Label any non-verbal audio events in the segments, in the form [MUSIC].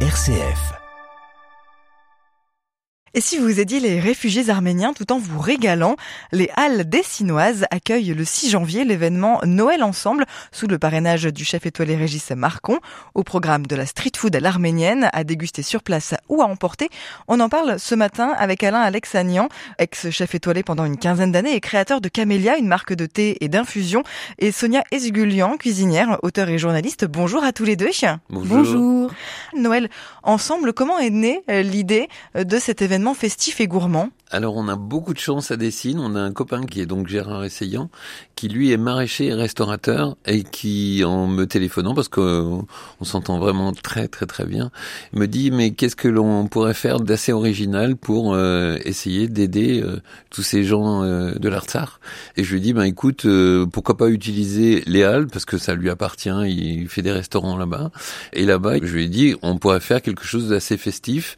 RCF. Et si vous aidiez les réfugiés arméniens tout en vous régalant, les Halles Dessinoises accueillent le 6 janvier l'événement Noël Ensemble sous le parrainage du chef étoilé Régis Marcon. Au programme de la street food à l'arménienne, à déguster sur place ou à emporter. On en parle ce matin avec Alain Alexanian, ex-chef étoilé pendant une quinzaine d'années et créateur de Camélia, une marque de thé et d'infusion, et Sonia Esgulian, cuisinière, auteur et journaliste. Bonjour à tous les deux. Bonjour. Noël Ensemble, comment est née euh, l'idée de cet événement festif et gourmand alors on a beaucoup de chance à Dessine. On a un copain qui est donc Gérard Essayant, qui lui est maraîcher et restaurateur et qui en me téléphonant parce qu'on on, s'entend vraiment très très très bien, me dit mais qu'est-ce que l'on pourrait faire d'assez original pour euh, essayer d'aider euh, tous ces gens euh, de l'Artsar Et je lui dis ben écoute pourquoi pas utiliser les halles parce que ça lui appartient. Il fait des restaurants là-bas et là-bas je lui ai dit on pourrait faire quelque chose d'assez festif.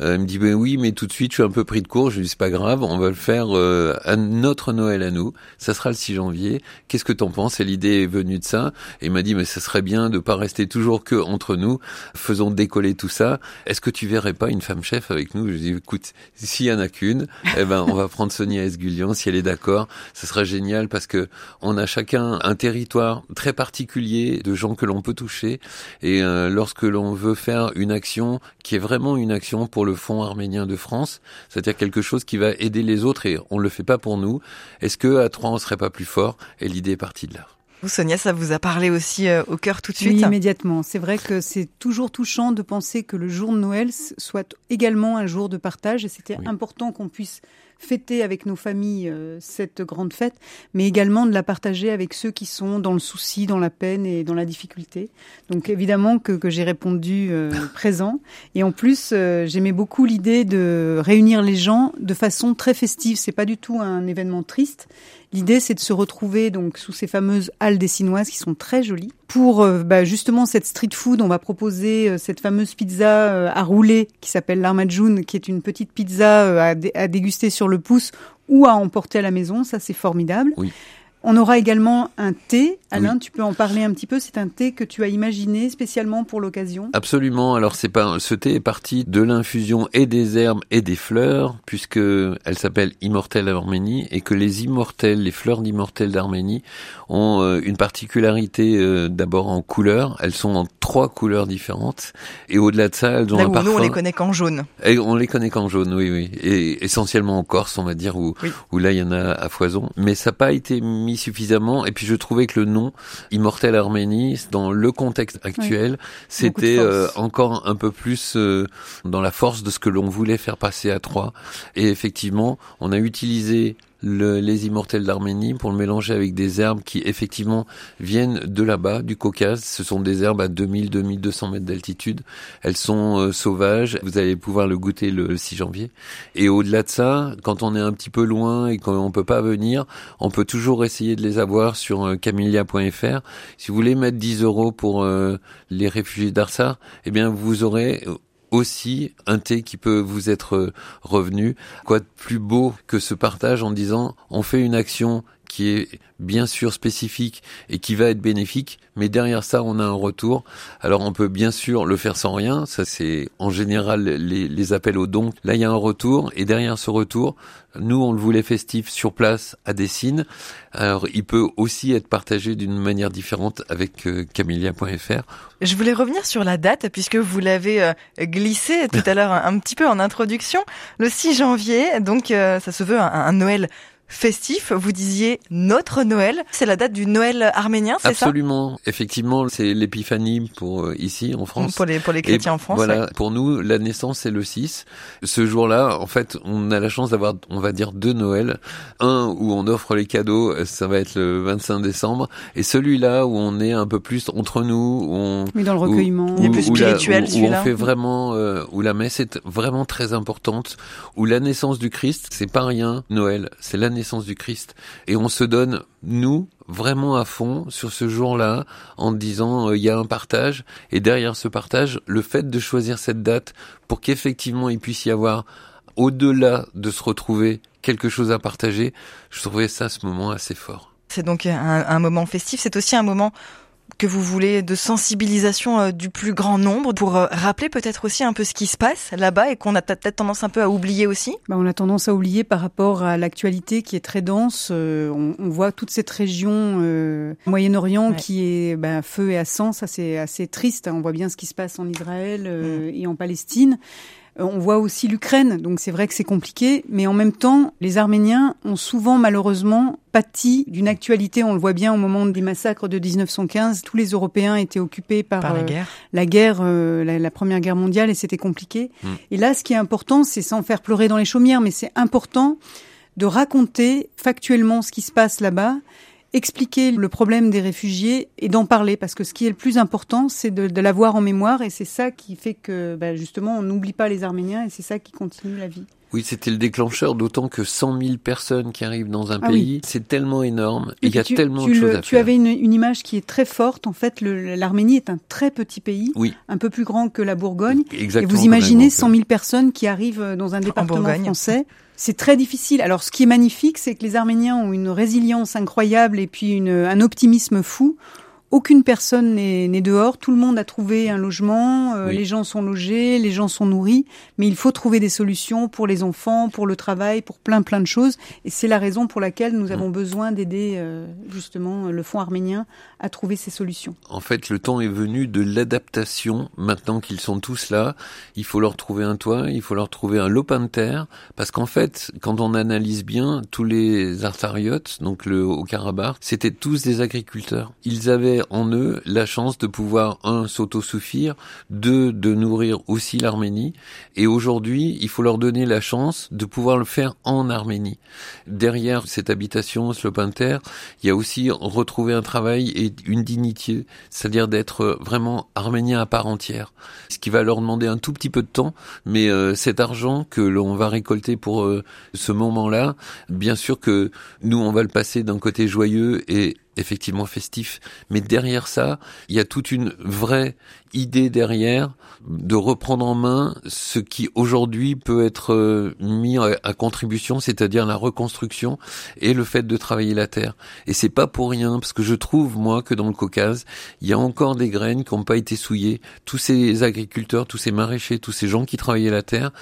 il me dit ben oui mais tout de suite je suis un peu pris de court. C'est pas grave, on va le faire euh, à notre Noël à nous. Ça sera le 6 janvier. Qu'est-ce que t'en penses? Et l'idée est venue de ça. Et il m'a dit, mais ça serait bien de pas rester toujours que entre nous. Faisons décoller tout ça. Est-ce que tu verrais pas une femme chef avec nous? Je dis, écoute, s'il y en a qu'une, eh ben, on va prendre Sonia Esgulian si elle est d'accord. Ce serait génial parce que on a chacun un territoire très particulier de gens que l'on peut toucher. Et euh, lorsque l'on veut faire une action qui est vraiment une action pour le Fonds arménien de France, c'est-à-dire quelque chose qui va aider les autres et on le fait pas pour nous. Est-ce que à trois on serait pas plus fort? Et l'idée est partie de là. Vous, Sonia, ça vous a parlé aussi euh, au cœur tout de suite? Oui, immédiatement. C'est vrai que c'est toujours touchant de penser que le jour de Noël soit également un jour de partage et c'était important qu'on puisse fêter avec nos familles euh, cette grande fête, mais également de la partager avec ceux qui sont dans le souci, dans la peine et dans la difficulté. Donc évidemment que, que j'ai répondu euh, [LAUGHS] présent. Et en plus, euh, j'aimais beaucoup l'idée de réunir les gens de façon très festive. C'est pas du tout un événement triste. L'idée, c'est de se retrouver donc sous ces fameuses halles dessinoises qui sont très jolies. Pour bah, justement cette street food, on va proposer cette fameuse pizza à rouler qui s'appelle l'armajoun, qui est une petite pizza à, à déguster sur le pouce ou à emporter à la maison. Ça, c'est formidable. On aura également un thé. Alain, tu peux en parler un petit peu. C'est un thé que tu as imaginé spécialement pour l'occasion? Absolument. Alors c'est pas ce thé est parti de l'infusion et des herbes et des fleurs, puisque elle s'appelle Immortelle Arménie et que les immortels, les fleurs d'immortelle d'Arménie, ont euh, une particularité euh, d'abord en couleur. Elles sont en trois couleurs différentes et au-delà de ça, elles ont Là un où parfum. Nous, on les connaît qu'en jaune. Et on les connaît qu'en jaune, oui, oui. Et essentiellement en Corse, on va dire, où, où là il y en a à foison. Mais ça n'a pas été mis suffisamment. Et puis je trouvais que le nom Immortel Arménie, dans le contexte actuel, c'était euh, encore un peu plus euh, dans la force de ce que l'on voulait faire passer à trois. Et effectivement, on a utilisé les immortels d'Arménie pour le mélanger avec des herbes qui effectivement viennent de là-bas, du Caucase. Ce sont des herbes à 2000-2200 mètres d'altitude. Elles sont euh, sauvages. Vous allez pouvoir le goûter le 6 janvier. Et au-delà de ça, quand on est un petit peu loin et qu'on peut pas venir, on peut toujours essayer de les avoir sur euh. Si vous voulez mettre 10 euros pour euh, les réfugiés d'Arsar, eh bien vous aurez aussi un thé qui peut vous être euh, revenu. Quoi de plus beau que ce partage en disant on fait une action qui est bien sûr spécifique et qui va être bénéfique, mais derrière ça, on a un retour. Alors on peut bien sûr le faire sans rien, ça c'est en général les, appels aux dons. Là, il y a un retour, et derrière ce retour, nous, on le voulait festif sur place à Dessine. Alors il peut aussi être partagé d'une manière différente avec euh, camélia.fr. Je voulais revenir sur la date, puisque vous l'avez euh, glissé tout à l'heure un, petit peu en introduction. Le 6 janvier, donc euh, ça se veut un Noël festif. Vous disiez notre Noël. C'est la date du Noël arménien, c'est ça? Absolument. Effectivement, c'est l'épiphanie pour euh, ici en France. Pour les pour les chrétiens Et en France. Voilà. ouais. Pour nous, la naissance c'est le 6. Ce jour-là, en fait, on a la chance d'avoir, on va dire, deux Noëls. Un où on offre les cadeaux, ça va être le 25 décembre, et celui-là où on est un peu plus entre nous, où on, Oui, dans le recueillement. où- Il est plus où la- spirituel, où- où on fait vraiment, euh, où la messe est vraiment très importante, où la naissance du Christ, c'est pas rien. Noël, c'est la naissance du Christ, et on se donne nous vraiment à fond sur ce jour-là en disant euh, il y a un partage. Et derrière ce partage le fait de choisir cette date pour qu'effectivement il puisse y avoir au-delà de se retrouver quelque chose à partager je trouvais ça ce moment assez fort. C'est donc un, un moment festif. C'est aussi un moment que vous voulez de sensibilisation euh, du plus grand nombre pour euh, rappeler peut-être aussi un peu ce qui se passe là-bas et qu'on a peut-être tendance un peu à oublier aussi? Bah, On a tendance à oublier par rapport à l'actualité qui est très dense. Euh, on, on, voit toute cette région euh, Moyen-Orient qui est bah, feu et à sang, ça c'est assez triste. On voit bien ce qui se passe en Israël euh, mm. et en Palestine. Euh, on voit aussi l'Ukraine, donc c'est vrai que c'est compliqué, mais en même temps, les Arméniens ont souvent malheureusement pâti d'une actualité, on le voit bien au moment des massacres de 1915, tous les Européens étaient occupés par, la euh, guerre, la, guerre euh, la, Première Guerre mondiale, et c'était compliqué. Mm. Et là, ce qui est important, c'est sans faire pleurer dans les chaumières, mais c'est important de raconter factuellement ce qui se passe là-bas expliquer le problème des réfugiés et d'en parler parce que ce qui est le plus important, c'est de, l'avoir en mémoire et c'est ça qui fait que bah, justement on n'oublie pas les Arméniens et c'est ça qui continue la vie. Oui, c'était le déclencheur, d'autant que 100 000 personnes qui arrivent dans un ah pays, c'est tellement énorme, et il y a tellement de choses à faire. Tu avais une, une, image qui est très forte. En fait, l'Arménie est un très petit pays, oui. un peu plus grand que la Bourgogne. Exactement et vous imaginez 100 000 personnes qui arrivent dans un département français. C'est très difficile. Alors, ce qui est magnifique, c'est que les Arméniens ont une résilience incroyable et puis une, un optimisme fou aucune personne n'est dehors, tout le monde a trouvé un logement, euh, les gens sont logés, les gens sont nourris, mais il faut trouver des solutions pour les enfants, pour le travail, pour plein plein de choses. Et c'est la raison pour laquelle nous avons mm. besoin d'aider euh, justement le Fonds arménien à trouver ces solutions. En fait, le temps est venu de l'adaptation. Maintenant qu'ils sont tous là, il faut leur trouver un toit, il faut leur trouver un lopin de terre, parce qu'en fait, quand on analyse bien, tous les artariotes, donc le Haut-Karabakh, c'était tous des agriculteurs. Ils avaient en eux la chance de pouvoir, un, s'autosuffire, deux, de nourrir aussi l'Arménie. Et aujourd'hui, il faut leur donner la chance de pouvoir le faire en Arménie. Derrière cette habitation, ce lopin terre, il y a aussi retrouver un travail et une dignité, c'est-à-dire d'être vraiment arménien à part entière. Ce qui va leur demander un tout petit peu de temps, mais euh, cet argent que l'on va récolter pour euh, ce moment-là, bien sûr que nous, on va le passer d'un côté joyeux et effectivement festif. Mais derrière ça, il y a toute une vraie idée derrière de reprendre en main ce qui aujourd'hui peut être euh, mis à contribution, c'est-à-dire la reconstruction et le fait de travailler la terre. Et c'est pas pour rien, parce que je trouve, moi, que dans le Caucase, il y a encore des graines qui n'ont pas été souillées. Tous ces agriculteurs, tous ces maraîchers, tous ces gens qui travaillaient la terre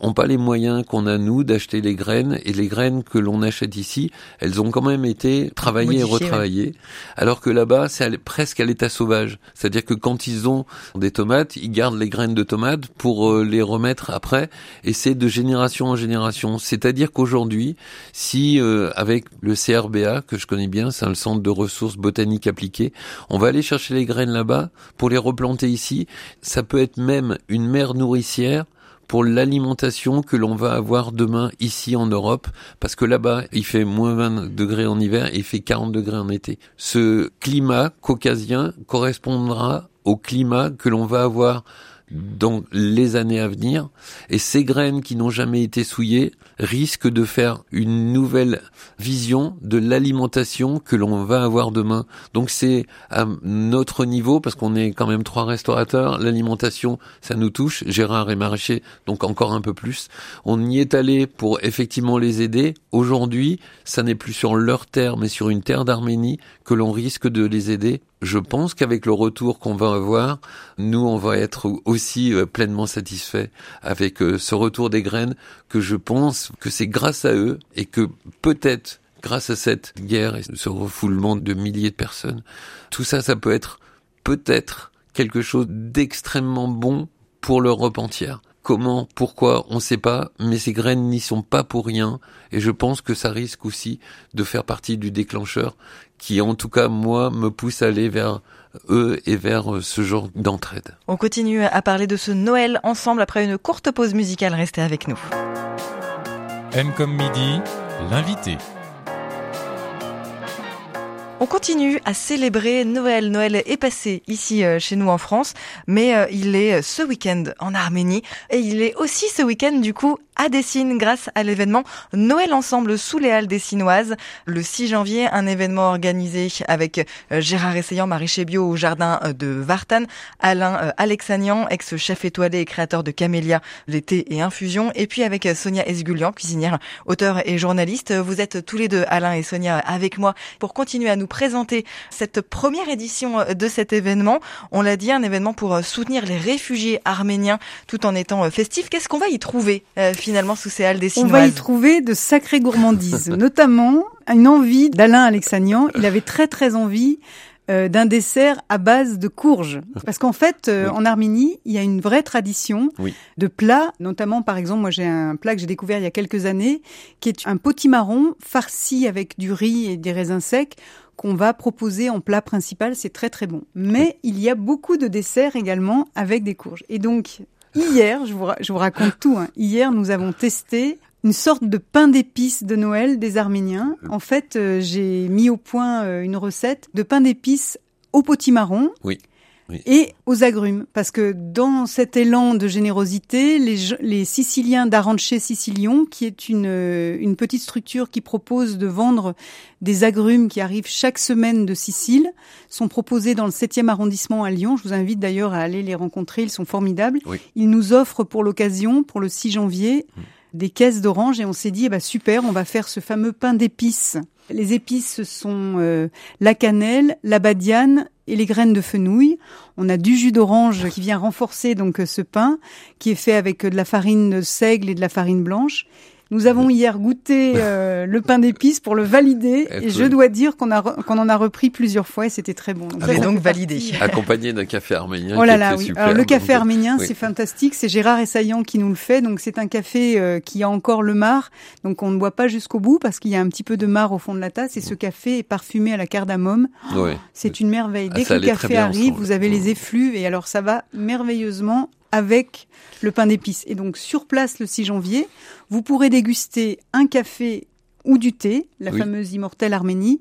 ont pas les moyens qu'on a, nous, d'acheter les graines. Et les graines que l'on achète ici, elles ont quand même été travaillées et retravaillées. Alors que là-bas, c'est presque à l'état sauvage. C'est-à-dire que quand ils ont des tomates, ils gardent les graines de tomates pour euh, les remettre après, et c'est de génération en génération. C'est-à-dire qu'aujourd'hui, si euh, avec le CRBA, que je connais bien, c'est un centre de ressources botaniques appliquées, on va aller chercher les graines là-bas pour les replanter ici, ça peut être même une mère nourricière pour l'alimentation que l'on va avoir demain ici en Europe, parce que là-bas, il fait moins 20 degrés en hiver et il fait 40 degrés en été. Ce climat caucasien correspondra au climat que l'on va avoir dans les années à venir. Et ces graines qui n'ont jamais été souillées risquent de faire une nouvelle vision de l'alimentation que l'on va avoir demain. Donc c'est à notre niveau, parce qu'on est quand même trois restaurateurs, l'alimentation, ça nous touche, Gérard et Maraîcher, donc encore un peu plus. On y est allé pour effectivement les aider. Aujourd'hui, ça n'est plus sur leur terre, mais sur une terre d'Arménie que l'on risque de les aider je pense qu'avec le retour qu'on va avoir, nous, on va être aussi euh, pleinement satisfaits avec euh, ce retour des graines, que je pense que c'est grâce à eux et que peut-être grâce à cette guerre et ce refoulement de milliers de personnes, tout ça, ça peut être peut-être quelque chose d'extrêmement bon pour l'Europe entière. Comment, pourquoi, on ne sait pas, mais ces graines n'y sont pas pour rien, et je pense que ça risque aussi de faire partie du déclencheur qui, en tout cas, moi, me pousse à aller vers eux et vers ce genre d'entraide. On continue à parler de ce Noël ensemble après une courte pause musicale. Restez avec nous. M comme midi, l'invité. On continue à célébrer Noël. Noël est passé ici euh, chez nous en France, mais euh, il est ce week-end en Arménie et il est aussi ce week-end du coup à Dessine grâce à l'événement Noël ensemble sous les Halles dessinoises. Le 6 janvier, un événement organisé avec euh, Gérard Essayant, maraîcher bio au jardin euh, de Vartan, Alain euh, Alexanian, ex-chef étoilé et créateur de Camélia, l'été et infusion, et puis avec Sonia Esgulian, cuisinière, auteur et journaliste. Vous êtes tous les deux, Alain et Sonia, avec moi pour continuer à nous présenter cette première édition de cet événement. On l'a dit, un événement pour soutenir les réfugiés arméniens tout en étant festif. Qu'est-ce qu'on va y trouver finalement sous ces halles des On va y trouver de sacrées gourmandises, [LAUGHS] notamment une envie d'Alain Alexanian. Il avait très très envie euh, d'un dessert à base de courges. Parce qu'en fait, euh, en Arménie, il y a une vraie tradition de plats, notamment par exemple, moi j'ai un plat que j'ai découvert il y a quelques années, qui est un potimarron farci avec du riz et des raisins secs qu'on va proposer en plat principal, c'est très très bon. Mais il y a beaucoup de desserts également avec des courges. Et donc, hier, je vous, raconte tout, hein. hier nous avons testé une sorte de pain d'épices de Noël des Arméniens. En fait, euh, j'ai mis au point euh, une recette de pain d'épices au potimarron. Oui. Et aux agrumes, parce que dans cet élan de générosité, les, les Siciliens d'Aranche Sicilion, qui est une, euh, une petite structure qui propose de vendre des agrumes qui arrivent chaque semaine de Sicile, sont proposés dans le 7e arrondissement à Lyon. Je vous invite d'ailleurs à aller les rencontrer, ils sont formidables. Ils nous offrent pour l'occasion, pour le 6 janvier, mm des caisses d'orange et on s'est dit, eh ben, super, on va faire ce fameux pain d'épices. Les épices, ce sont euh, la cannelle, la badiane et les graines de fenouil. On a du jus d'orange qui vient renforcer donc ce pain, qui est fait avec de la farine de seigle et de la farine blanche. Nous avons hier goûté euh, le pain d'épices pour le valider [LAUGHS] et je dois dire qu'on a qu'on en a repris plusieurs fois et c'était très bon. Donc, ah, donc validé. [LAUGHS] Accompagné d'un café arménien. Oh là là, oui. Alors, le café arménien, c'est fantastique. C'est Gérard Essaillant qui nous le fait. Donc c'est un café euh, qui a encore le marc. Donc on ne boit pas jusqu'au bout parce qu'il y a un petit peu de marc au fond de la tasse et ce café est parfumé à la cardamome. C'est une merveille. Dès que le café arrive, vous avez les effluves et alors ça va merveilleusement avec le pain d'épices. Et donc sur place le 6 janvier, vous pourrez déguster un café ou du thé, la fameuse immortelle Arménie,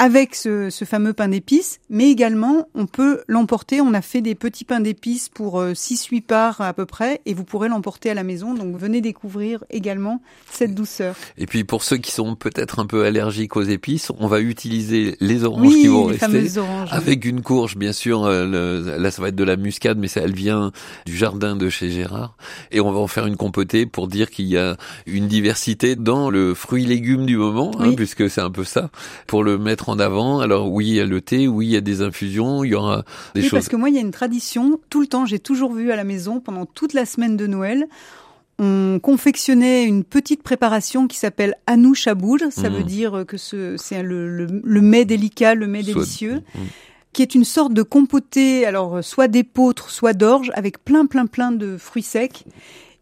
avec ce, ce, fameux pain d'épices, mais également on peut l'emporter. On a fait des petits pains d'épices pour 6-8 euh, parts à peu près, et vous pourrez l'emporter à la maison. Donc venez découvrir également cette douceur. Et puis pour ceux qui sont peut-être un peu allergiques aux épices, on va utiliser les oranges qui vont rester oranges, avec une courge, bien sûr. Euh, là, ça va être de la muscade, mais ça, elle vient du jardin de chez Gérard, et on va en faire une compotée pour dire qu'il y a une diversité dans le fruit légume du moment, hein, puisque c'est un peu ça, pour le mettre en avant. Alors oui, il y a le thé, oui, il y a des infusions, il y aura des oui, choses. Parce que moi, il y a une tradition. Tout le temps, j'ai toujours vu à la maison pendant toute la semaine de Noël. On confectionnait une petite préparation qui s'appelle Anou Chabour. Ça veut mmh. dire que c'est le, le, mets délicat, le mets délicieux. Mmh. qui est une sorte de compoté, alors soit d'épeautre, soit d'orge, avec plein, plein, plein de fruits secs.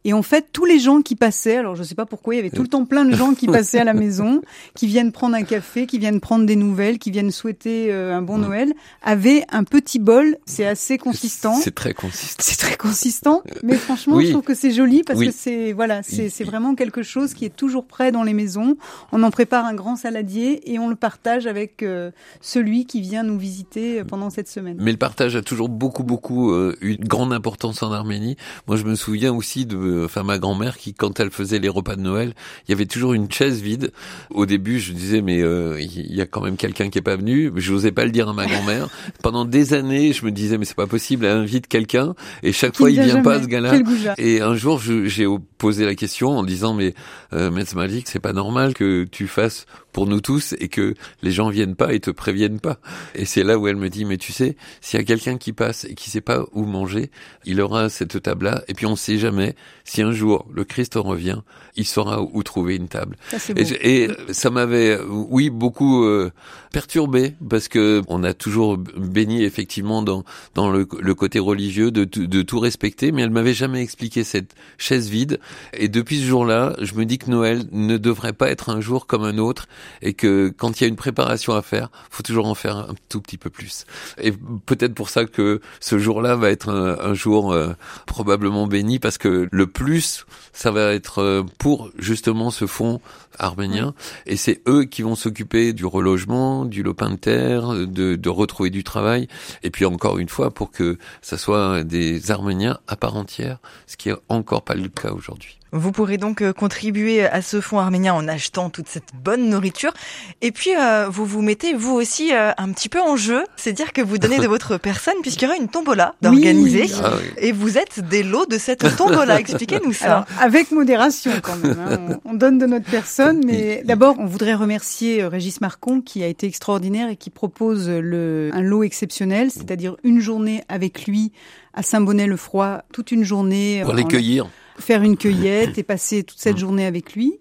Et en fait, tous les gens qui passaient, alors je ne sais pas pourquoi, il y avait tout le temps plein de gens qui passaient à la [LAUGHS] maison, qui viennent prendre un café, qui viennent prendre des nouvelles, qui viennent souhaiter euh, un bon Noël, avaient un petit bol. C'est assez consistant. C'est très consistant. C'est très consistant, mais franchement, je trouve que c'est joli parce que c'est voilà, c'est vraiment quelque chose qui est toujours prêt dans les maisons. On en prépare un grand saladier et on le partage avec euh, celui qui vient nous visiter euh, pendant cette semaine. Mais le partage a toujours beaucoup beaucoup eu une grande importance en Arménie. Moi, je me souviens aussi de enfin ma grand-mère qui, quand elle faisait les repas de Noël, il y avait toujours une chaise vide. Au début, je disais mais euh, il y a quand même quelqu'un qui est pas venu. Je n'osais pas le dire à ma grand-mère. [LAUGHS] Pendant des années, je me disais mais c'est pas possible, elle invite quelqu'un et chaque fois il vient pas ce gars-là. Et un jour, j'ai posé la question en disant mais euh, Metz Malik, c'est pas normal que tu fasses pour nous tous et que les gens viennent pas et te préviennent pas. Et c'est là où elle me dit, mais tu sais, s'il y a quelqu'un qui passe et qui sait pas où manger, il aura cette table-là. Et puis on sait jamais si un jour le Christ revient, il saura où trouver une table. et, ça m'avait, oui, beaucoup euh, perturbé parce que on a toujours béni effectivement dans dans le, le côté religieux de, de tout respecter, mais elle m'avait jamais expliqué cette chaise vide. Et depuis ce jour-là, je me dis que Noël ne devrait pas être un jour comme un autre et que quand il y a une préparation à faire, faut toujours en faire un tout petit peu plus. Et peut-être pour ça que ce jour-là va être un, jour euh, probablement béni parce que le plus, ça va être euh, pour justement ce fonds arménien et c'est eux qui vont s'occuper du relogement, du lopin de terre, de, de retrouver du travail et puis encore une fois pour que ça soit des Arméniens à part entière, ce qui est encore pas le cas aujourd'hui. Vous pourrez donc euh, contribuer à ce fonds arménien en achetant toute cette bonne nourriture. Et puis, euh, vous vous mettez vous aussi euh, un petit peu en jeu. C'est dire que vous donnez de [LAUGHS] votre personne puisqu'il y aura une tombola d'organiser. Ah Et vous êtes des lots de cette tombola. [LAUGHS] Expliquez-nous ça. Alors, avec modération quand même. Hein. On, on, donne de notre personne. Mais d'abord, on voudrait remercier Régis Marcon qui a été extraordinaire et qui propose le, un lot exceptionnel, c'est-à-dire une journée avec lui à Saint-Bonnet-le-Froid, toute une journée. Pour les cueillir faire une cueillette [LAUGHS] et passer toute cette journée avec lui.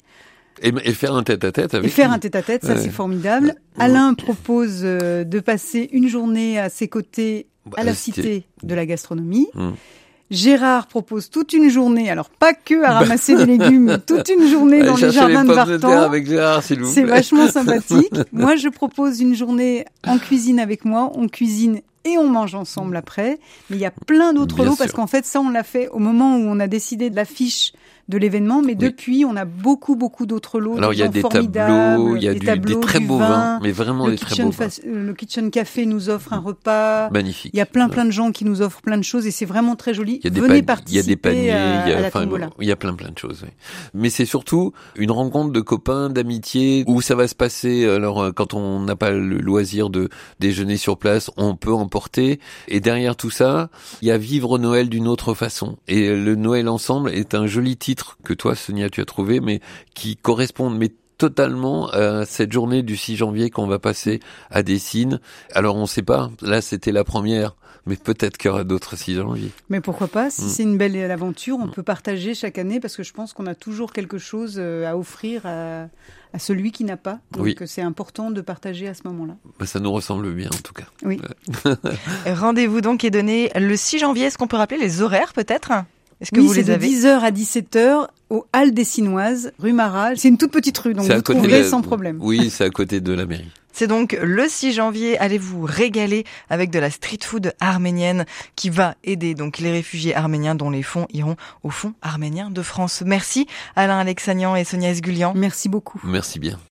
Et, et, faire un tête-à-tête avec Et faire lui. un tête-à-tête, ça c'est formidable. Alain propose euh, de passer une journée à ses côtés à la cité de la gastronomie. Hum. Gérard propose toute une journée, alors pas que à ramasser des légumes, [LAUGHS] toute une journée dans les jardins les de Vartan. C'est vachement [LAUGHS] sympathique. Moi, je propose une journée en cuisine avec moi. On cuisine et on mange ensemble après. Mais il y a plein d'autres lots parce qu'en fait, ça, on l'a fait au moment où on a décidé de l'affiche de l'événement. Mais depuis, on a beaucoup, beaucoup d'autres lots. Alors il y a des tableaux, il y a des, du- tableaux, des très beaux vin. vins, mais vraiment des très beaux vins. le Kitchen Café nous offre un repas. Magnifique. Il y a plein, plein de gens qui nous offrent plein de choses et c'est vraiment très joli. Il y a Venez pan- il y a des participer paniers, à, il y a, enfin, il y a plein plein de choses. oui. Mais c'est surtout une rencontre de copains, d'amitié, où ça va se passer. Alors euh, quand on n'a pas le loisir de déjeuner sur place, on peut emporter. Et derrière tout ça, il y a vivre Noël d'une autre façon. Et le Noël ensemble est un joli titre que toi, Sonia, tu as trouvé, mais qui correspond mais totalement à cette journée du 6 janvier qu'on va passer à Dessines. Alors on sait pas, là c'était la première, mais peut-être qu'il y aura d'autres 6 janvier. Mais pourquoi pas Si Mm. c'est une belle aventure, on peut partager chaque année parce que je pense qu'on a toujours quelque chose euh, à offrir à, à celui qui n'a pas. Donc Oui. euh, c'est important de partager à ce moment-là. Bah, ça nous ressemble bien en tout cas. Oui. [LAUGHS] Rendez-vous donc est donné le 6 janvier. Est-ce qu'on peut rappeler les horaires peut-être? Est-ce que oui, vous les de avez 10h à 17h au Halles des Sinoises, rue Marat. C'est une toute petite rue, donc vous trouverez de- sans problème. Oui, c'est à côté de la mairie. [LAUGHS] C'est donc le 6 janvier. Allez vous régaler avec de la street food arménienne qui va aider donc les réfugiés arméniens dont les fonds iront au Fonds arménien de France. Merci Alain Alexanian et Sonia Esgulian. Merci beaucoup. Merci bien.